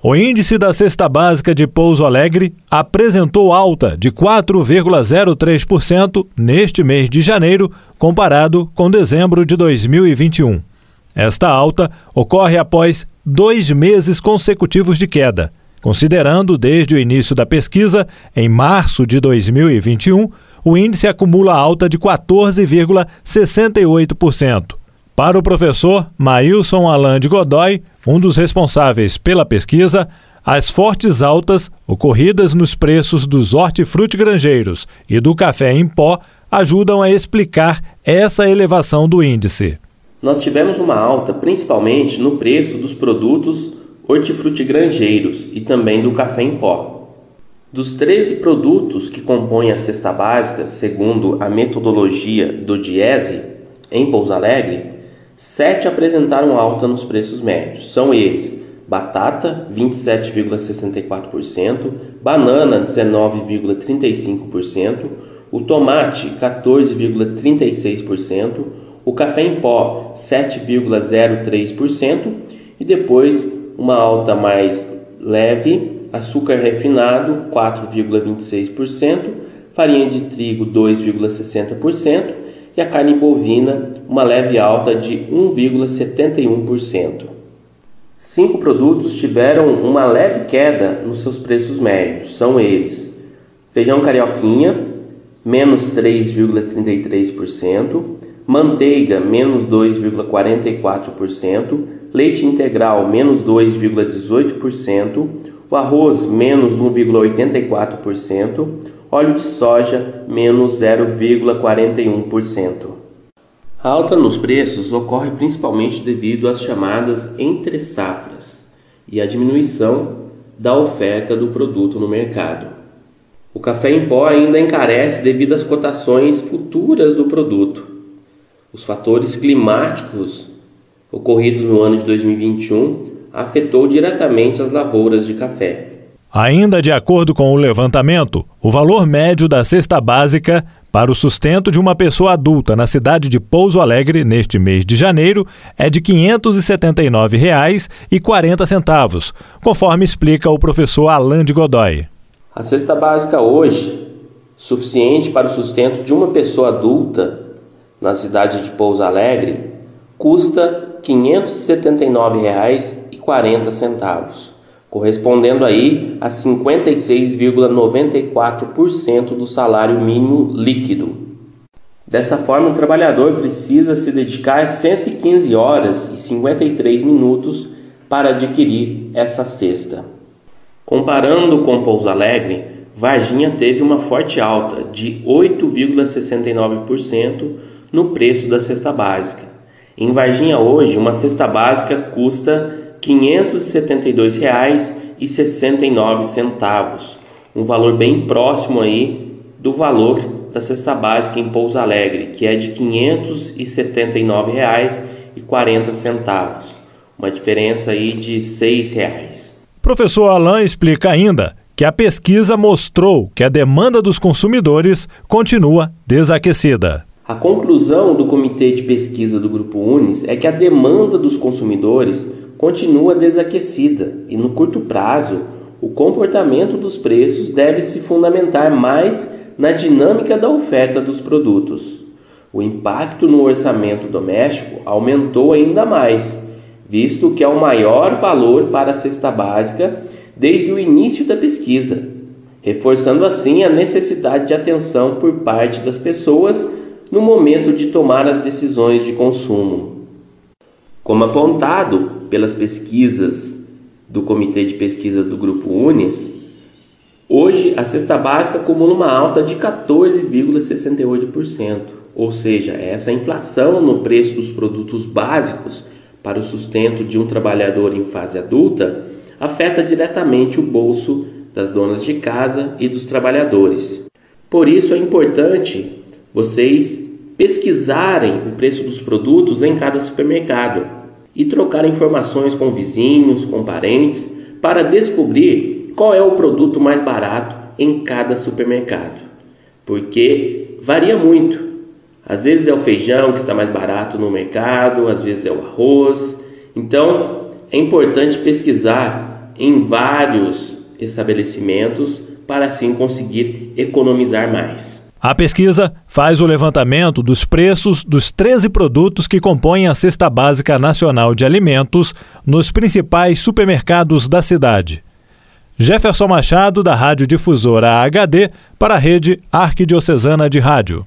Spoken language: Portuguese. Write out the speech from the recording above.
O índice da cesta básica de Pouso Alegre apresentou alta de 4,03% neste mês de janeiro, comparado com dezembro de 2021. Esta alta ocorre após dois meses consecutivos de queda, considerando desde o início da pesquisa, em março de 2021, o índice acumula alta de 14,68%. Para o professor Maílson Alain de Godoy, um dos responsáveis pela pesquisa, as fortes altas ocorridas nos preços dos hortifrutigranjeiros e do café em pó ajudam a explicar essa elevação do índice. Nós tivemos uma alta principalmente no preço dos produtos hortifrutigranjeiros e também do café em pó. Dos 13 produtos que compõem a cesta básica, segundo a metodologia do Diese, em Pouso Alegre, Sete apresentaram alta nos preços médios. São eles: batata 27,64%, banana 19,35%, o tomate 14,36%, o café em pó 7,03% e depois uma alta mais leve, açúcar refinado 4,26%, farinha de trigo 2,60% e a carne bovina uma leve alta de 1,71%. Cinco produtos tiveram uma leve queda nos seus preços médios. São eles: feijão carioquinha, menos 3,33%, manteiga, menos 2,44%, leite integral, menos 2,18%, o arroz, menos 1,84%, óleo de soja menos 0,41%. A alta nos preços ocorre principalmente devido às chamadas entre safras e à diminuição da oferta do produto no mercado. O café em pó ainda encarece devido às cotações futuras do produto. Os fatores climáticos ocorridos no ano de 2021 afetou diretamente as lavouras de café. Ainda de acordo com o levantamento, o valor médio da cesta básica para o sustento de uma pessoa adulta na cidade de Pouso Alegre neste mês de janeiro é de R$ 579,40, conforme explica o professor Alain de Godoy. A cesta básica hoje, suficiente para o sustento de uma pessoa adulta na cidade de Pouso Alegre, custa R$ 579,40 correspondendo aí a 56,94% do salário mínimo líquido. Dessa forma, o trabalhador precisa se dedicar 115 horas e 53 minutos para adquirir essa cesta. Comparando com Pouso Alegre, Varginha teve uma forte alta de 8,69% no preço da cesta básica. Em Varginha hoje, uma cesta básica custa R$ 572,69, um valor bem próximo aí do valor da cesta básica em Pouso Alegre, que é de R$ 579,40, uma diferença aí de R$ 6,00. Professor Alain explica ainda que a pesquisa mostrou que a demanda dos consumidores continua desaquecida. A conclusão do Comitê de Pesquisa do Grupo Unis é que a demanda dos consumidores continua desaquecida e, no curto prazo, o comportamento dos preços deve se fundamentar mais na dinâmica da oferta dos produtos. O impacto no orçamento doméstico aumentou ainda mais, visto que é o maior valor para a cesta básica desde o início da pesquisa, reforçando assim a necessidade de atenção por parte das pessoas no momento de tomar as decisões de consumo. Como apontado pelas pesquisas do Comitê de Pesquisa do Grupo Unis, hoje a cesta básica acumula uma alta de 14,68%, ou seja, essa inflação no preço dos produtos básicos para o sustento de um trabalhador em fase adulta afeta diretamente o bolso das donas de casa e dos trabalhadores. Por isso é importante vocês pesquisarem o preço dos produtos em cada supermercado e trocar informações com vizinhos, com parentes, para descobrir qual é o produto mais barato em cada supermercado. Porque varia muito. Às vezes é o feijão que está mais barato no mercado, às vezes é o arroz. Então é importante pesquisar em vários estabelecimentos para assim conseguir economizar mais. A pesquisa faz o levantamento dos preços dos 13 produtos que compõem a Cesta Básica Nacional de Alimentos nos principais supermercados da cidade. Jefferson Machado, da Rádio Difusora HD, para a rede Arquidiocesana de Rádio.